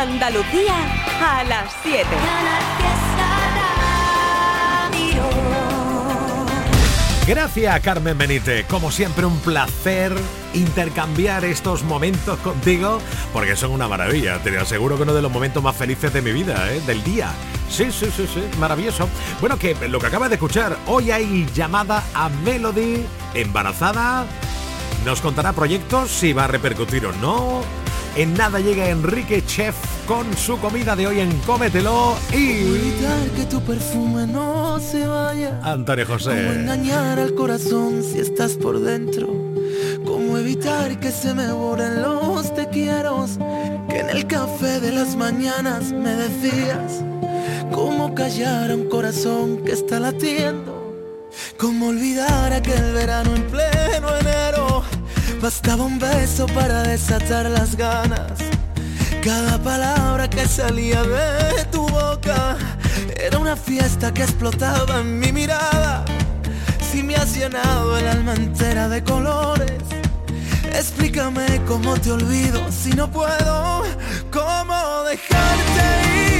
Andalucía a las 7. Gracias Carmen Benítez, como siempre un placer intercambiar estos momentos contigo porque son una maravilla, te aseguro que uno de los momentos más felices de mi vida, ¿eh? del día. Sí, sí, sí, sí, maravilloso. Bueno, que lo que acabas de escuchar, hoy hay llamada a Melody embarazada. Nos contará proyectos, si va a repercutir o no. En nada llega Enrique Chef con su comida de hoy en Cómetelo y... Evitar que tu perfume no se vaya. Antonio José. Cómo engañar al corazón si estás por dentro. Cómo evitar que se me borren los te quiero. Que en el café de las mañanas me decías. Cómo callar a un corazón que está latiendo. Cómo olvidar aquel verano en pleno enero. Bastaba un beso para desatar las ganas cada palabra que salía de tu boca era una fiesta que explotaba en mi mirada. Si me has llenado el alma entera de colores, explícame cómo te olvido si no puedo, cómo dejarte ir,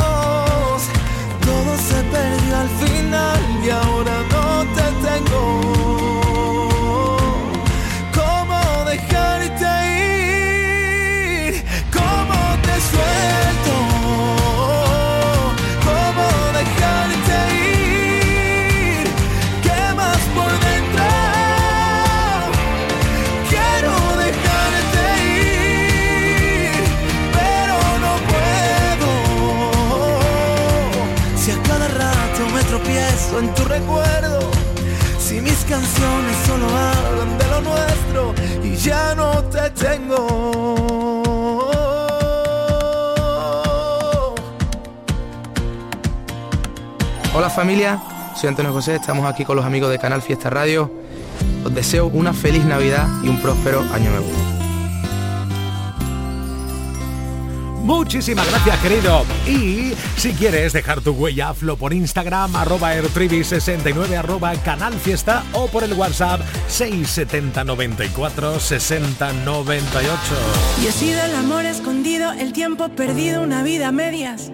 Perdió al final y ahora canciones solo hablan de lo nuestro y ya no te tengo. Hola familia, soy Antonio José, estamos aquí con los amigos de Canal Fiesta Radio. Os deseo una feliz Navidad y un próspero año nuevo. Muchísimas gracias, querido. Y si quieres dejar tu huella, hazlo por Instagram, arroba airtribi69, arroba canal fiesta o por el WhatsApp 67094 6098. Y he sido el amor escondido, el tiempo perdido, una vida a medias.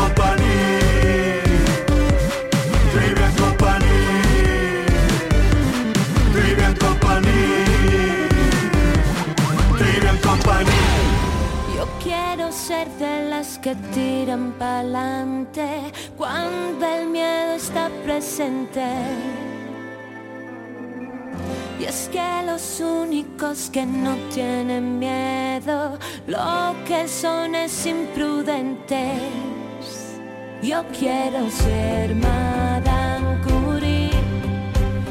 Ser de las que tiran pa'lante cuando el miedo está presente. Y es que los únicos que no tienen miedo, lo que son es imprudentes. Yo quiero ser Madame Curie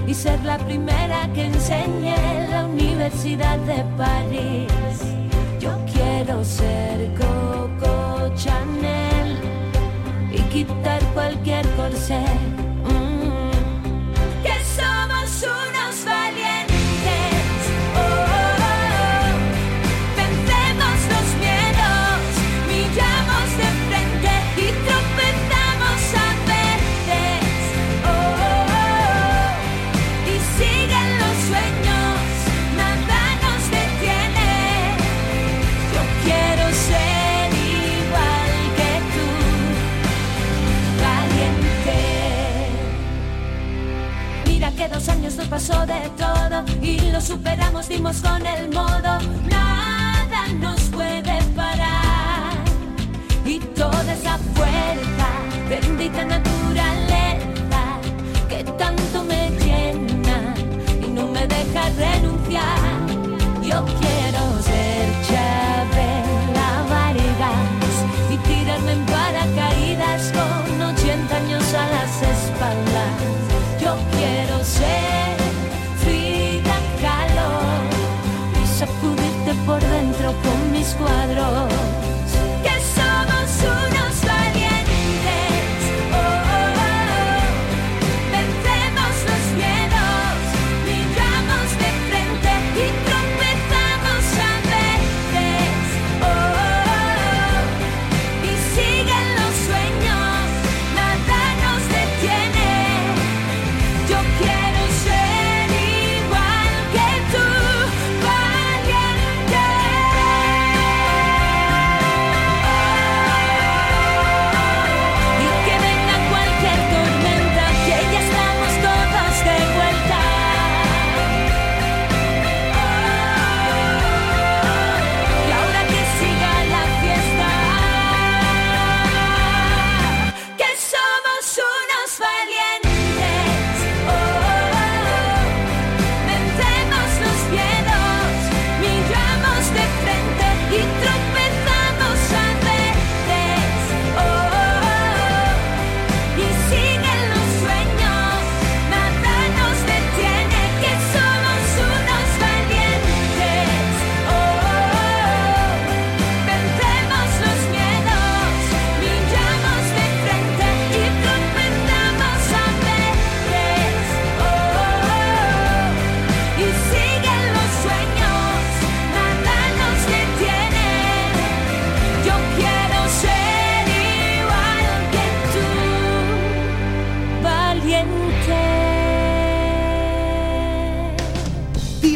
y ser la primera que enseñe en la Universidad de París. Quiero ser Coco Chanel y quitar cualquier corsé. Pasó de todo y lo superamos, dimos con el modo. Nada nos puede parar y toda esa fuerza, bendita naturaleza que tanto me llena y no me deja renunciar. Yo quiero con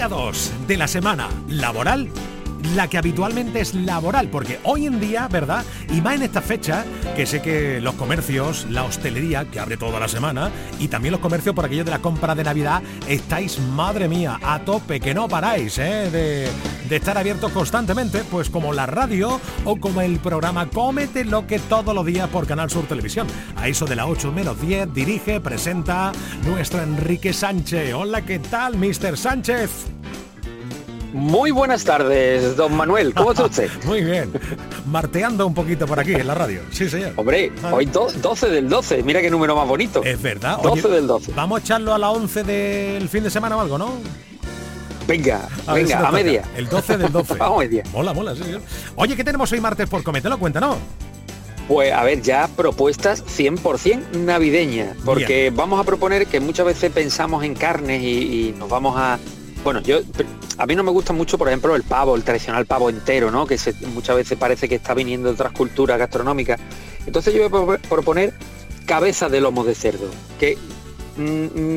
día 2 de la semana laboral la que habitualmente es laboral, porque hoy en día, ¿verdad? Y más en esta fecha, que sé que los comercios, la hostelería, que abre toda la semana, y también los comercios por aquello de la compra de Navidad, estáis, madre mía, a tope, que no paráis, ¿eh? De, estar abiertos constantemente, pues como la radio o como el programa Cómete lo que todos los días por Canal Sur Televisión. A eso de la 8 menos 10 dirige, presenta nuestro Enrique Sánchez. Hola, ¿qué tal, Mr. Sánchez? Muy buenas tardes, don Manuel. ¿Cómo está usted? Muy bien. Marteando un poquito por aquí en la radio. Sí, señor. Hombre, hoy 12 del 12. Mira qué número más bonito. Es verdad. 12 del 12. Vamos a echarlo a la 11 del fin de semana o algo, ¿no? Venga, venga, a media. El 12 del 12. Vamos a media. Mola, mola, sí, señor. Oye, ¿qué tenemos hoy martes por cometelo? Cuéntanos. Pues a ver, ya propuestas 100% navideñas, porque Bien. vamos a proponer que muchas veces pensamos en carnes y, y nos vamos a... Bueno, yo a mí no me gusta mucho, por ejemplo, el pavo, el tradicional pavo entero, ¿no? Que se- muchas veces parece que está viniendo de otras culturas gastronómicas. Entonces yo voy a pro- proponer cabeza de lomo de cerdo, que mm,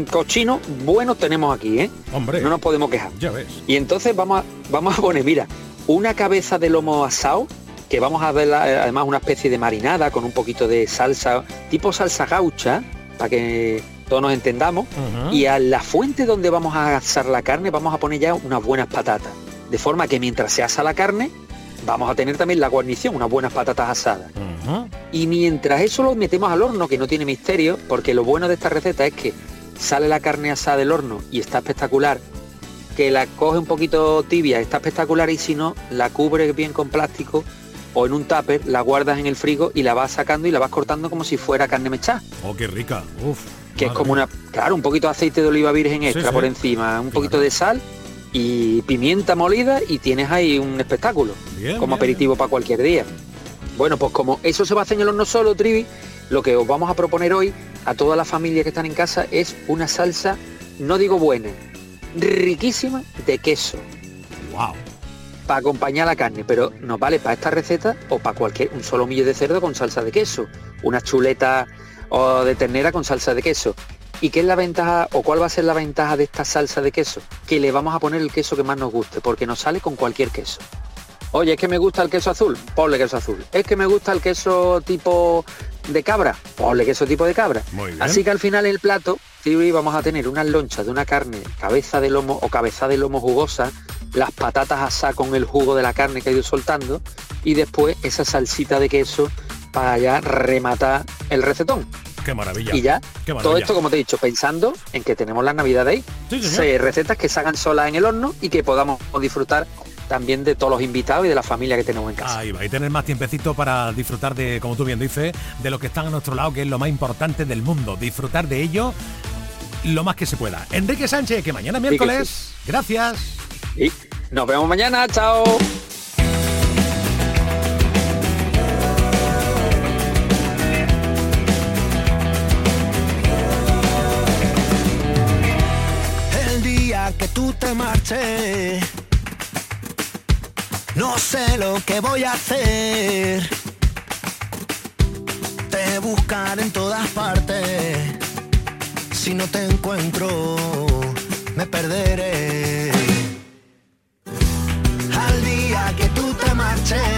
mm, cochino bueno tenemos aquí, ¿eh? Hombre. No nos podemos quejar. Ya ves. Y entonces vamos a, vamos a poner, mira, una cabeza de lomo asado, que vamos a ver además una especie de marinada con un poquito de salsa, tipo salsa gaucha, para que todos nos entendamos. Y a la fuente donde vamos a asar la carne vamos a poner ya unas buenas patatas. De forma que mientras se asa la carne, vamos a tener también la guarnición, unas buenas patatas asadas. Y mientras eso lo metemos al horno, que no tiene misterio, porque lo bueno de esta receta es que sale la carne asada del horno y está espectacular, que la coge un poquito tibia, está espectacular y si no, la cubre bien con plástico o en un tupper, la guardas en el frigo y la vas sacando y la vas cortando como si fuera carne mechada, Oh, qué rica. Uf. Que es como una, claro, un poquito de aceite de oliva virgen extra sí. por encima, un poquito Claro. de sal y pimienta molida y tienes ahí un espectáculo Bien, como bien, aperitivo para cualquier día. Bueno, pues como eso se va a hacer en el horno solo, Trivi, lo que os vamos a proponer hoy a toda la familia que están en casa es una salsa, no digo buena, riquísima de queso Wow. para acompañar la carne, pero nos vale para esta receta o para cualquier un solomillo de cerdo con salsa de queso, una chuleta o de ternera con salsa de queso. ¿Y qué es la ventaja o cuál va a ser la ventaja de esta salsa de queso? Que le vamos a poner el queso que más nos guste, porque nos sale con cualquier queso. Oye, es que me gusta el queso azul, ponle queso azul. Es que me gusta el queso tipo de cabra, ponle queso tipo de cabra. Muy bien. Así que al final el plato, Theory, vamos a tener unas lonchas de una carne, cabeza de lomo o cabeza de lomo jugosa, las patatas asadas con el jugo de la carne que ha ido soltando y después esa salsita de queso para ya rematar el recetón. Qué maravilla. Y ya, Qué todo esto, como te he dicho, pensando en que tenemos las navidades ahí. Sí. Se- recetas que se hagan solas en el horno y que podamos disfrutar también de todos los invitados y de la familia que tenemos en casa. Ahí va, y tener más tiempecito para disfrutar de, como tú bien dices, de lo que están a nuestro lado, que es lo más importante del mundo. Disfrutar de ello lo más que se pueda. Enrique Sánchez, que mañana que miércoles. Gracias. Y nos vemos mañana, chao. No sé lo que voy a hacer. Te buscaré en todas partes. Si no te encuentro, me perderé. Al día que tú te marches,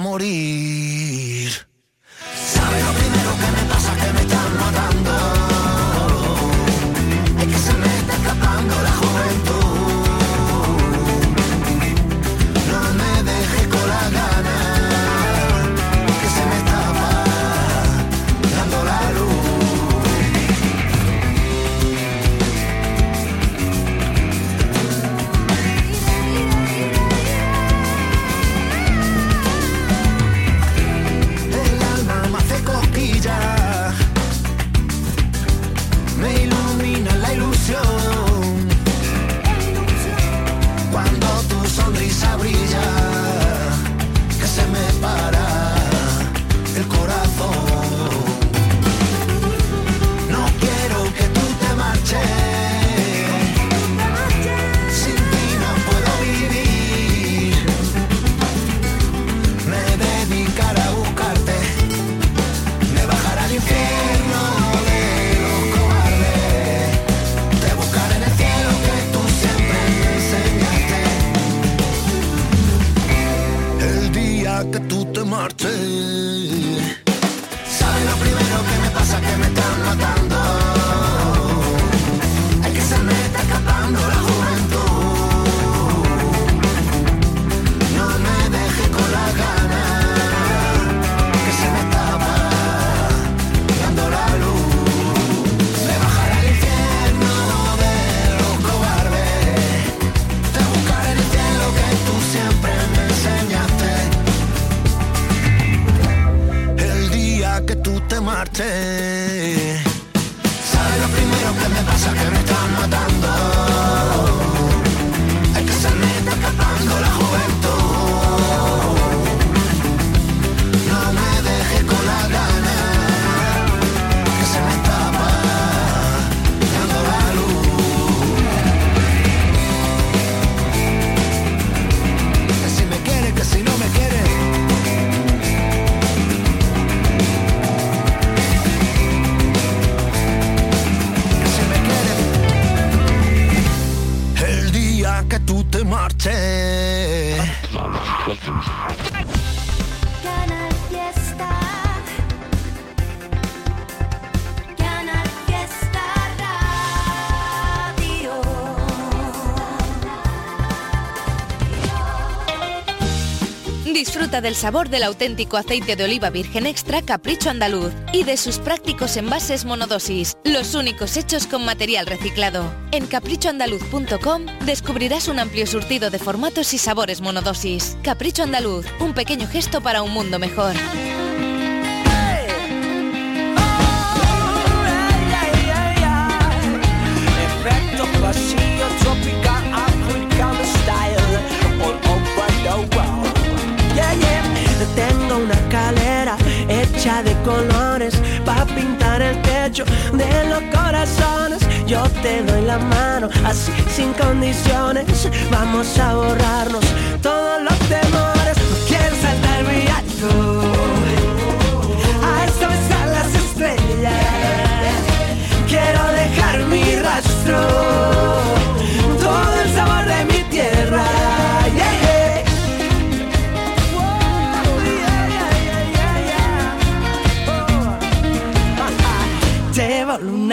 morir. Del sabor del auténtico aceite de oliva virgen extra Capricho Andaluz y de sus prácticos envases monodosis, los únicos hechos con material reciclado. En caprichoandaluz.com descubrirás un amplio surtido de formatos y sabores monodosis. Capricho Andaluz, un pequeño gesto para un mundo mejor. Una escalera hecha de colores para pintar el techo de los corazones. Yo te doy la mano así sin condiciones. Vamos a borrarnos todos los temores. Quiero saltar muy alto. A vez a las estrellas. Quiero dejar mi rastro,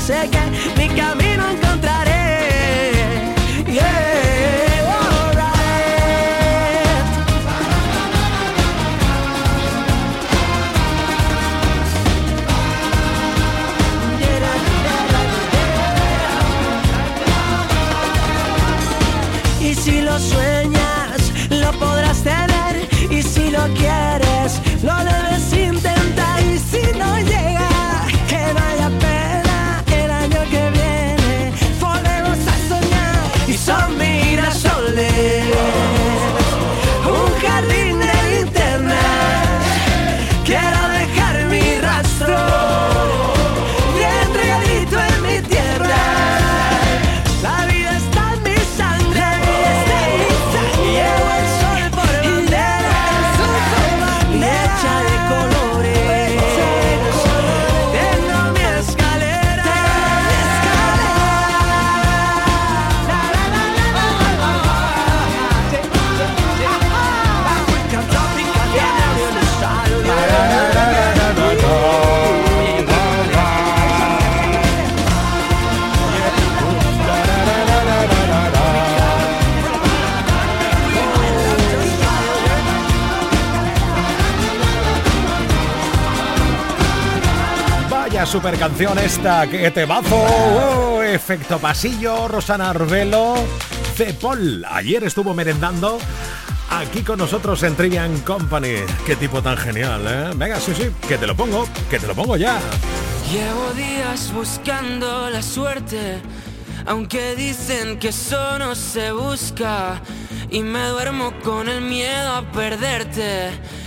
sé que mi camino encontraré. Canción esta, que te bazo. Oh, efecto pasillo, Rosana Arbelo, Cepol. Ayer estuvo merendando aquí con nosotros en Trivian Company. Qué tipo tan genial, ¿eh? Venga, sí, sí, que te lo pongo, que te lo pongo ya. Llevo días buscando la suerte, Aunque dicen que eso no se busca y me duermo con el miedo a perderte.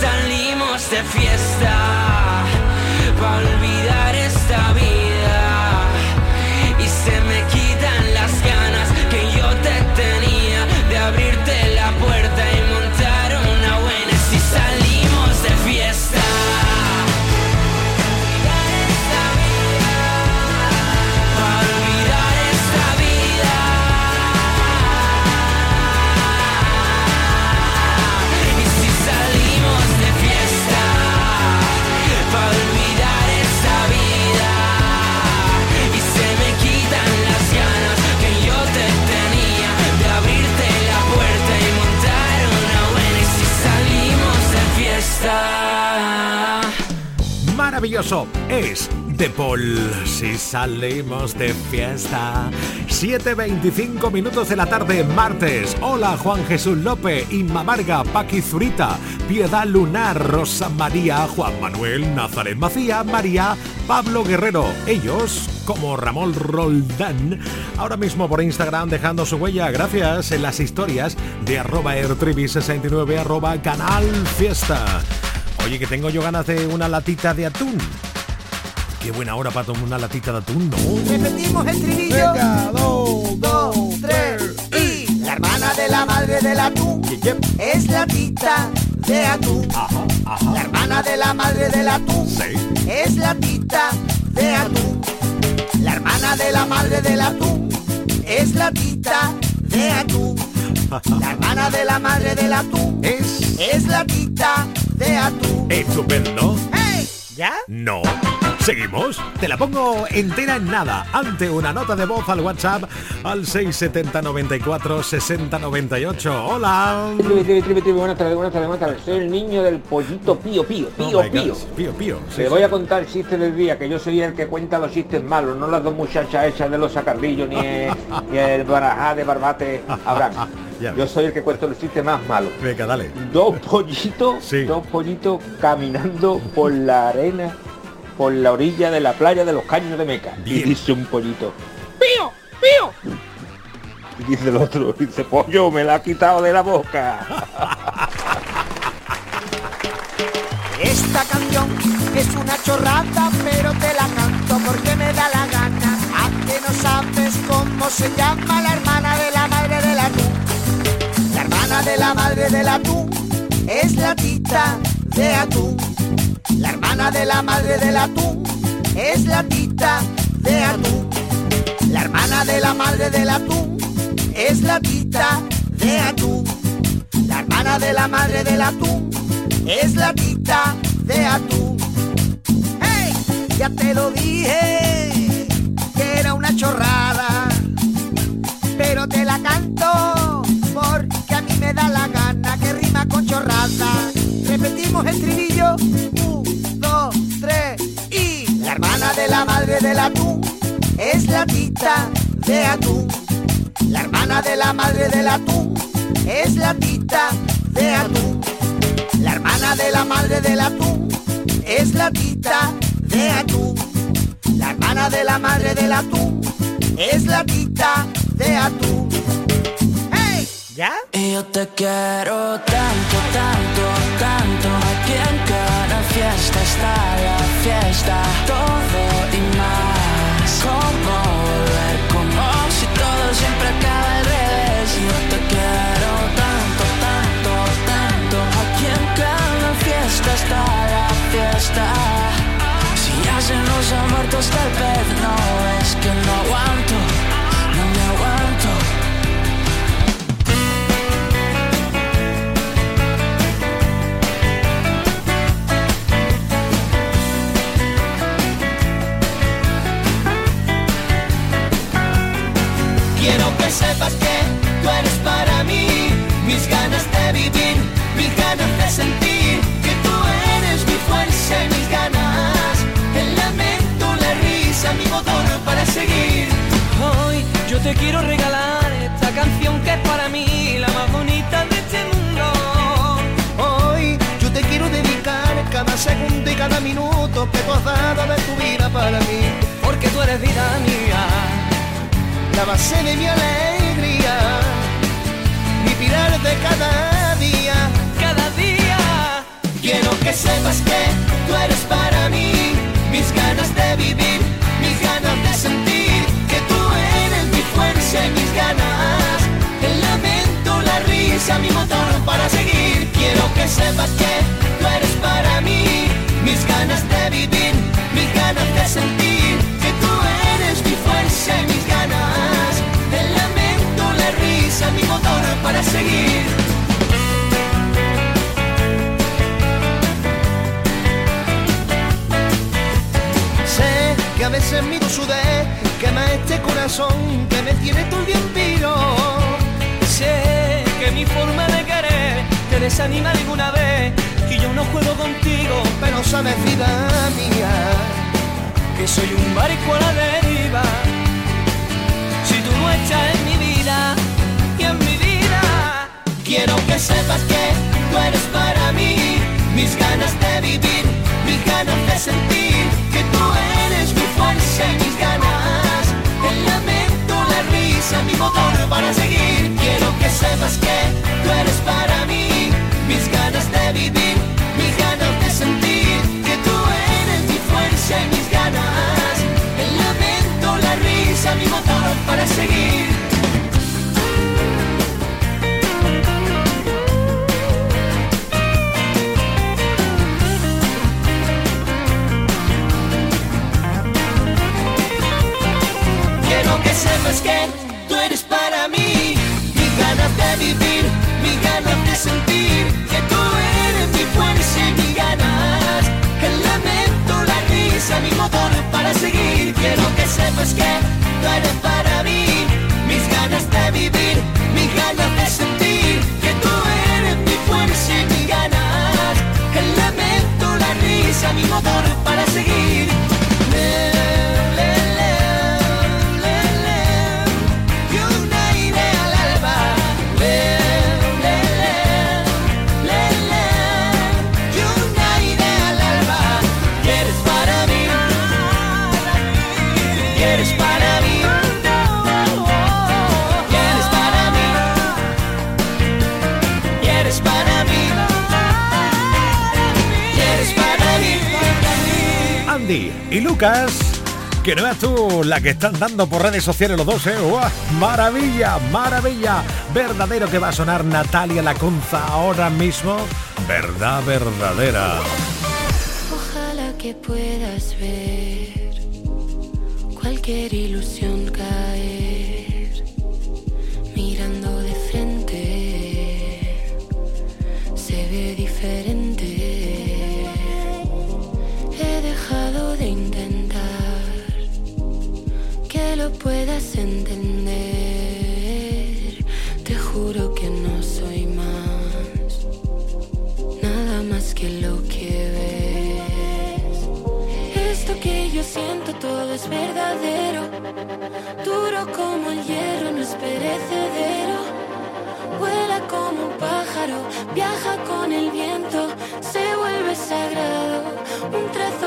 salimos de fiesta, Es de Paul si salimos de fiesta. 7.25 minutos de la tarde, martes. Hola Juan Jesús López, Inma Marga, Paqui Zurita, Piedad Lunar, Rosa María, Juan Manuel, Nazaret Macía, María, Pablo Guerrero. Ellos, como Ramón Roldán, ahora mismo por Instagram dejando su huella. Gracias en las historias de arroba airtribi69 arroba canal fiesta. Oye, que tengo yo ganas de una latita de atún. Qué buena hora para tomar una latita de atún, ¿no? Repetimos el trinillo. Venga, dos, dos, tres y la hermana de la madre del atún es la tita de atún. La hermana de la madre del atún es la tita de atún. La hermana de la madre del atún es la tita de atún. La hermana de la madre del atún es, es la tita de atún. Estupendo. ¡Hey! ¿Ya? No. ¿Seguimos? Te la pongo entera en nada. Ante una nota de voz al WhatsApp al 670 94 60 98. Hola. Trivi, trivi, trivi, trivi, buenas tardes, buenas tardes, buenas tardes. Soy el niño del pollito pío, pío, pío, Oh pío. Pío, pío. sí, Te sí. voy a contar el chiste del día, que yo soy el que cuenta los chistes malos, no las dos muchachas hechas de los sacarrillos, ni el, ni el barajá de barbate Abraham. Ya Yo soy el que cuento los chistes más malos. Venga, dale. Dos pollitos, Sí. dos pollitos caminando por la arena, por la orilla de la playa de los caños de Meca. Y dice un pollito, ¡Pío! ¡Pío! Y dice el otro, dice, pollo, me la ha quitado de la boca. Esta canción es una chorrada, pero te la canto porque me da la gana. ¿A que no sabes cómo se llama la hermana de la hermana de la madre del atún es la tita de atún. La hermana de la madre del atún es la tita de atún. La hermana de la madre del atún es la tita de atún. La hermana de la madre del atún es la tita de atún. ¡Hey! Ya te lo dije que era una chorrada, pero te la la gana que rima con chorrada. Repetimos el trinillo, un, dos, tres y la hermana de la madre del atún es la tita de atún. La hermana de la madre del atún es la tita de atún. La hermana de la madre del atún es la tita de atún. La hermana de la madre del atún es la tita de atún. Y yo te quiero tanto, tanto, tanto. Aquí en cada fiesta está la fiesta. Todo y más. Como volver, como si todo siempre acaba al revés. Yo te quiero tanto, tanto, tanto. Aquí en cada fiesta está la fiesta. Si ya se nos ha muerto hasta el pez, no es que no aguanto, no me aguanto. Te quiero regalar esta canción que es para mí la más bonita de este mundo. Hoy yo te quiero dedicar cada segundo y cada minuto que tú has dado de tu vida para mí. Porque tú eres vida mía. La base de mi alegría, mi pilar de cada día. Cada día. Quiero que sepas que tú eres para mí mis ganas de vivir, mis ganas, el lamento, la risa, mi motor para seguir. Quiero que sepas que tú eres para mí mis ganas de vivir, mis ganas de sentir que tú eres mi fuerza y mis ganas, el lamento, la risa, mi motor para seguir. Sé que a veces mi sudé quema este corazón que me tiene todo el día en vilo. Sé que mi forma de querer te desanima alguna vez y yo no juego contigo, Pero sabes, vida mía, que soy un barco a la deriva. Si tú no estás en mi vida y en mi vida, Quiero que sepas que tú eres para mí mis ganas de vivir, mis ganas de sentir risa, mi motor para seguir. Quiero que sepas que tú eres para mí mis ganas de vivir, mis ganas de sentir que tú eres mi fuerza y mis ganas, el lamento, la risa, mi motor para seguir. Lucas. Que no veas tú la que están dando por redes sociales los dos, ¿eh? Maravilla, maravilla. Verdadero que va a sonar Natalia Lacunza ahora mismo. Verdad verdadera. Ojalá que puedas ver cualquier ilusión puedas entender. Te juro que no soy más, nada más que lo que ves. Esto que yo siento todo es verdadero, duro como el hierro, no es perecedero. Vuela como un pájaro, viaja con el viento, se vuelve sagrado, un trazo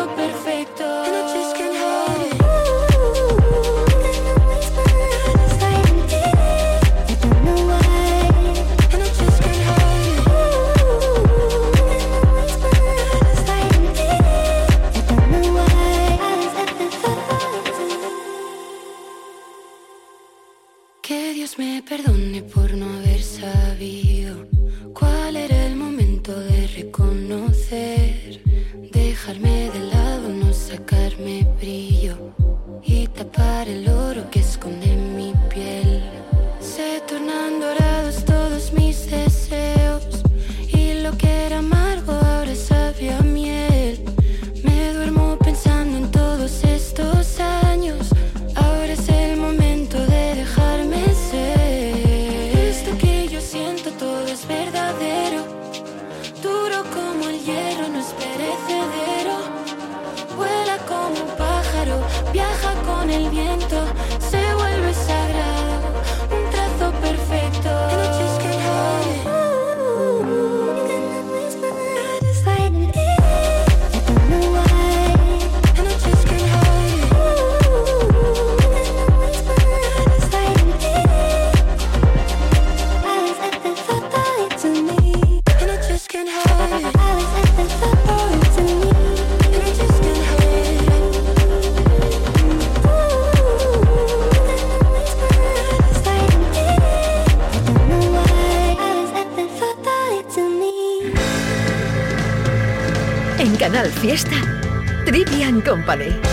Fiesta, Trivian Company.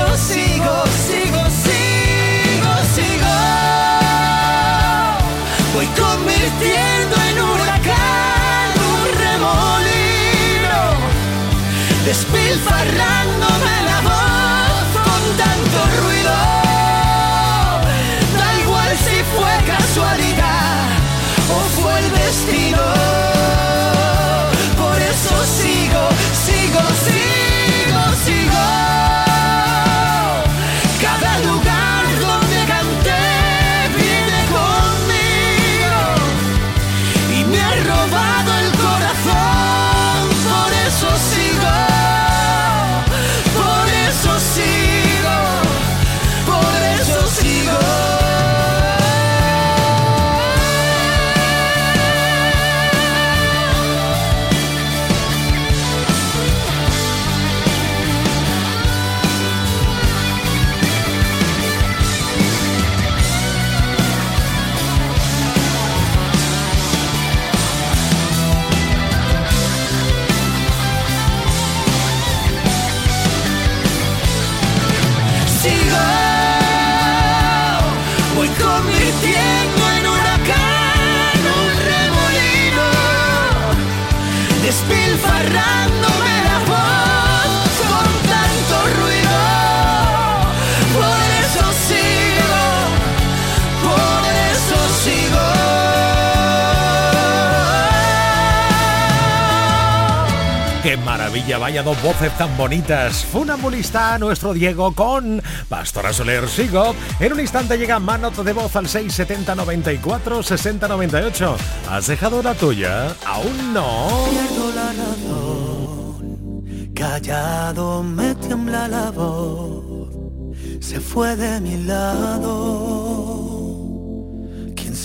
eu sigo Vaya dos voces tan bonitas. Funambulista, nuestro Diego con Pastora Soler Sigo. En un instante llegan más de voz al 670 94 60 98. ¿Has dejado la tuya? Aún no. Pierdo la razón. Callado me tiembla la voz. Se fue de mi lado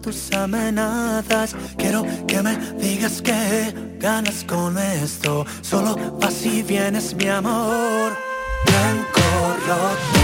tus amenazas. Quiero que me digas que ganas con esto. Solo vas y vienes, mi amor. Blanco, rojo.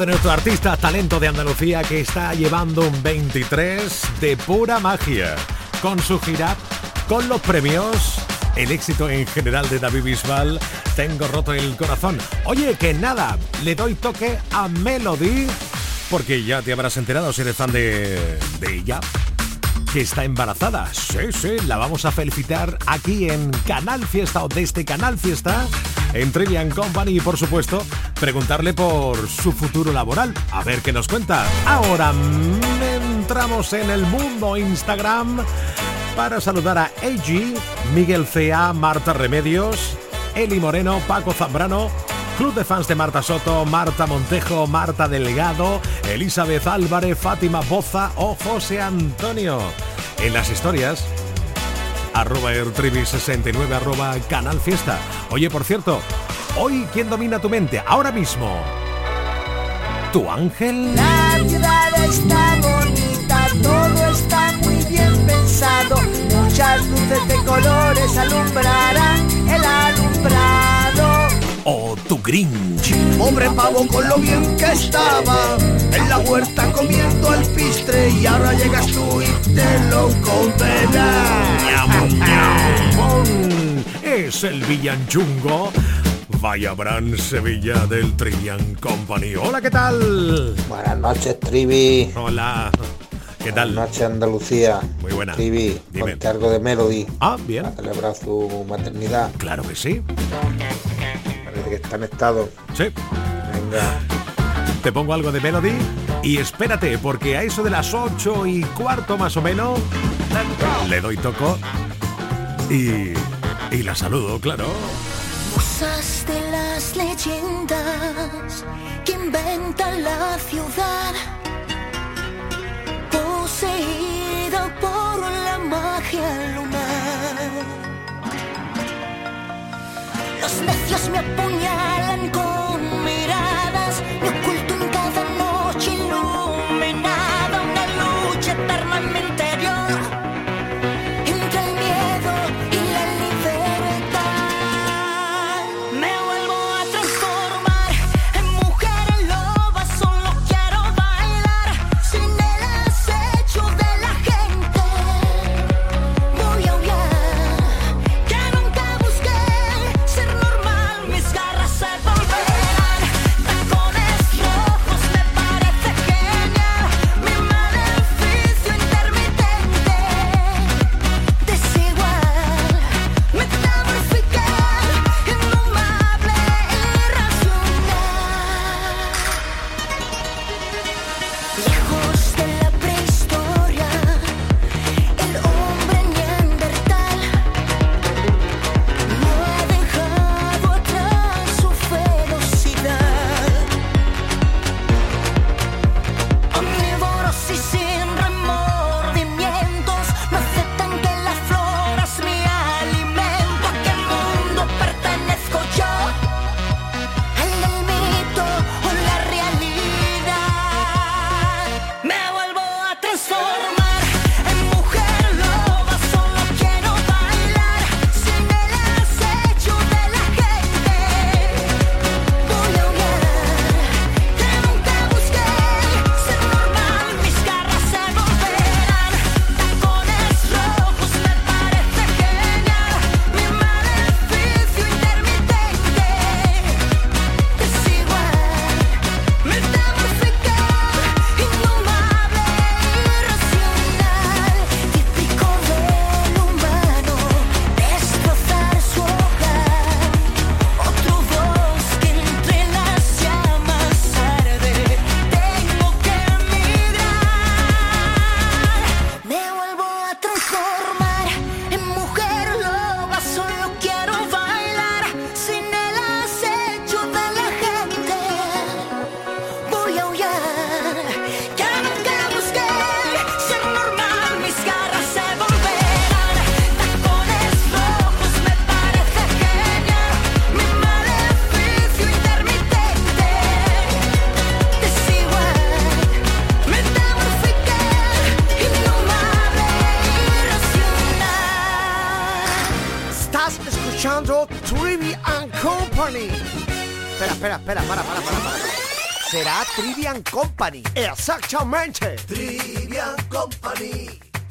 De nuestros artistas talento de Andalucía que está llevando un 23 de pura magia. Con su gira, con los premios, el éxito en general de David Bisbal, tengo roto el corazón. Oye, que nada, le doy toque a Melody, porque ya te habrás enterado si eres fan de, de ella que está embarazada. Sí, sí, la vamos a felicitar aquí en Canal Fiesta o desde Canal Fiesta, en Trivian Company y por supuesto preguntarle por su futuro laboral. A ver qué nos cuenta. Ahora entramos en el mundo Instagram para saludar a AG, Miguel CA, Marta Remedios, Eli Moreno, Paco Zambrano, Club de fans de Marta Soto, Marta Montejo, Marta Delgado, Elizabeth Álvarez, Fátima Boza o José Antonio. En las historias, arroba ertrivi69, arroba canal fiesta. Oye, por cierto, hoy, ¿quién domina tu mente? Ahora mismo. ¿Tu ángel? La ciudad está bonita, todo está muy bien pensado. Muchas luces de colores alumbrarán el alumbrado o tu Grinch. Pobre pavo con lo bien que estaba en la huerta comiendo el pistre y ahora llegas tú y te lo condenas. es el villanchungo. Vaya Bran Sevilla del Trivian Company. Hola, ¿qué tal? Buenas noches, Trivi. Hola. ¿Qué tal? Buenas noches, Andalucía. Muy buena. Trivi, ponte algo de Melody. Ah, bien. Para celebrar su maternidad. Claro que sí que está en estado. Sí. Venga. Te pongo algo de Melody y espérate, porque a eso de las ocho y cuarto más o menos, le doy toco y, y la saludo, claro. Musas de las leyendas que inventan la ciudad, poseída por la magia los necios me apuñalan espera, espera, espera, para, para, para, para. Será Trivian Company. Exactamente. Trivian Company.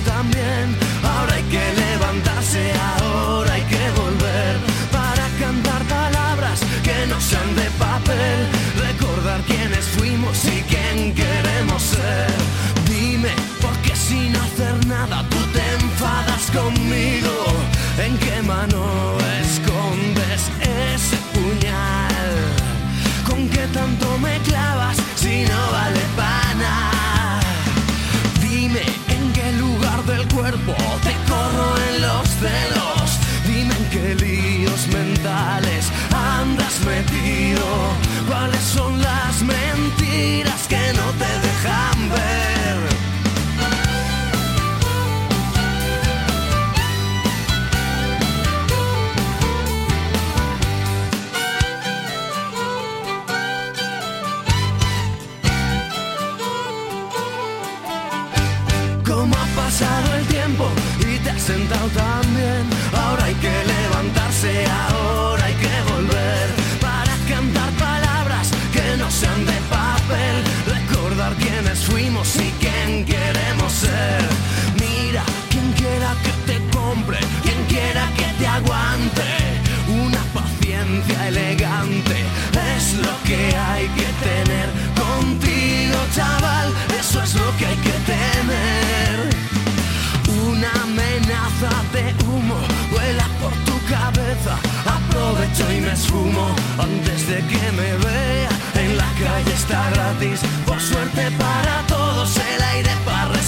también. Ahora hay que senta ao antes de que me vea. En la calle está gratis, por suerte para todos el aire para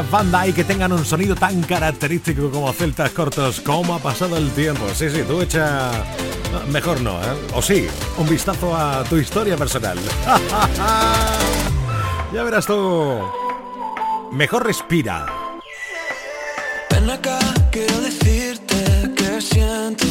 banda y que tengan un sonido tan característico como celtas cortos. ¿Cómo ha pasado el tiempo? Sí, sí, tú echa... Mejor no. ¿eh? O sí, un vistazo a tu historia personal. ya verás tú. Mejor respira. Ven acá, quiero decirte que siento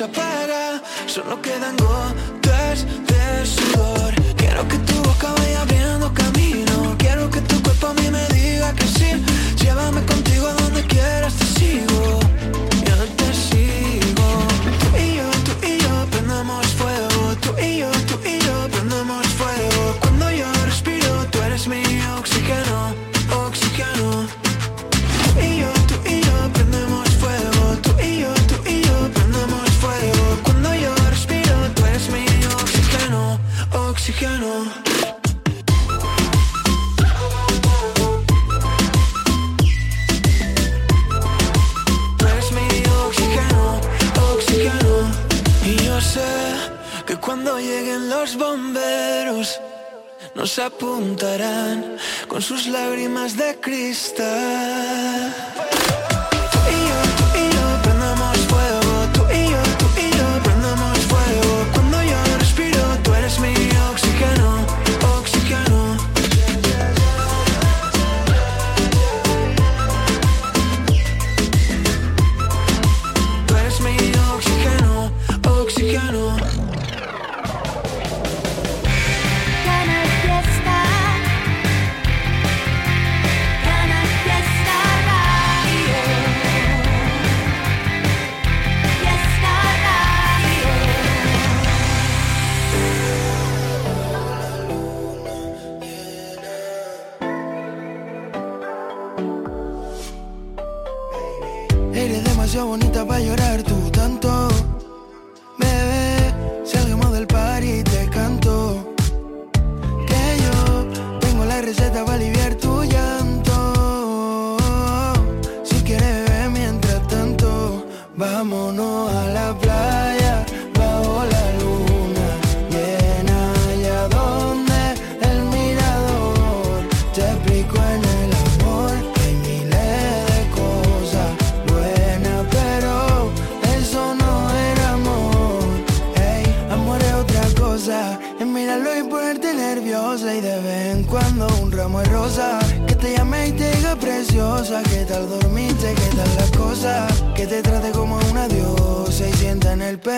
Shabbat. cristal.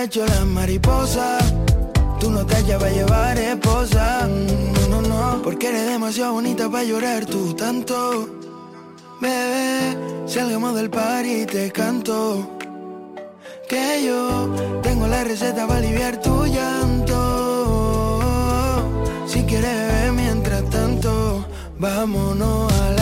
pecho las mariposas. Tú no te llevas a llevar esposa. No, no, no. Porque eres demasiado bonita para llorar tú tanto. Bebé, salgamos del par y te canto. Que yo tengo la receta para aliviar tu llanto. Si quieres, bebé, mientras tanto, vámonos a la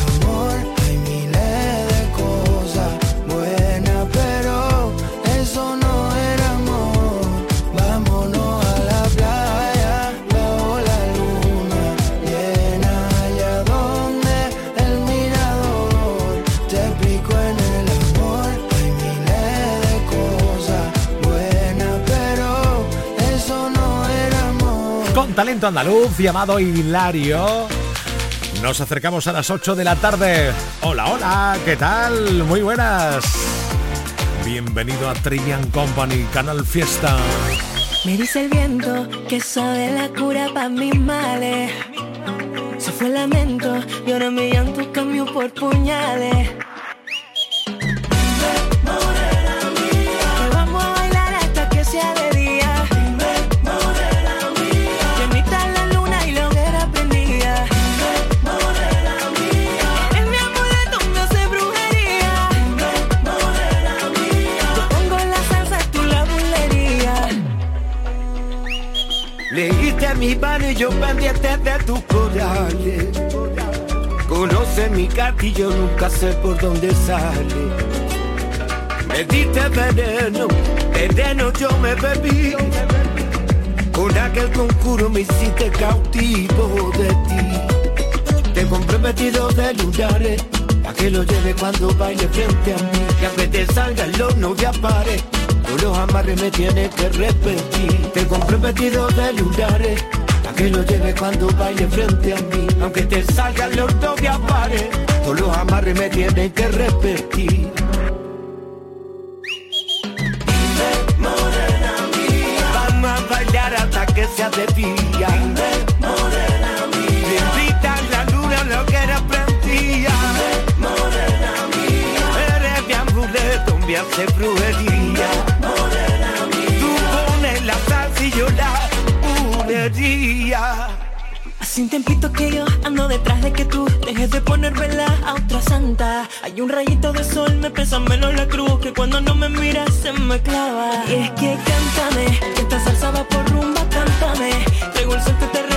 talento andaluz llamado Hilario. Nos acercamos a las 8 de la tarde. Hola, hola, ¿qué tal? Muy buenas. Bienvenido a Trivian Company, Canal Fiesta. Me dice el viento que sabe la cura para mis males. Se fue el lamento y ahora me llanto cambio por puñales. Mi y yo pendiente de tus corales. Conoce mi cartillo, nunca sé por dónde sale. Me diste veneno, veneno yo me bebí. Con aquel concurso me hiciste cautivo de ti. Te compré vestido de lunares, a que lo lleve cuando baile frente a mí. Que aunque te salga el horno de apare, tú los amarres me tienes que repetir. Te compré vestido de lunares, a que lo lleve cuando baile frente a mí. Aunque te salga el horno de apare, tú los amarres me tienes que repetir. Que sea de día. Morena mía. Bendita la luna, lo que era prendía. Morena mía. Eres mi amuleto, me hace brujería. Hace un que yo ando detrás de que tú dejes de poner vela a otra santa. Hay un rayito de sol, me pesa menos la cruz que cuando no me miras se me clava. Y es que cántame, que esta salsa va por rumba, cántame. Traigo el sol que te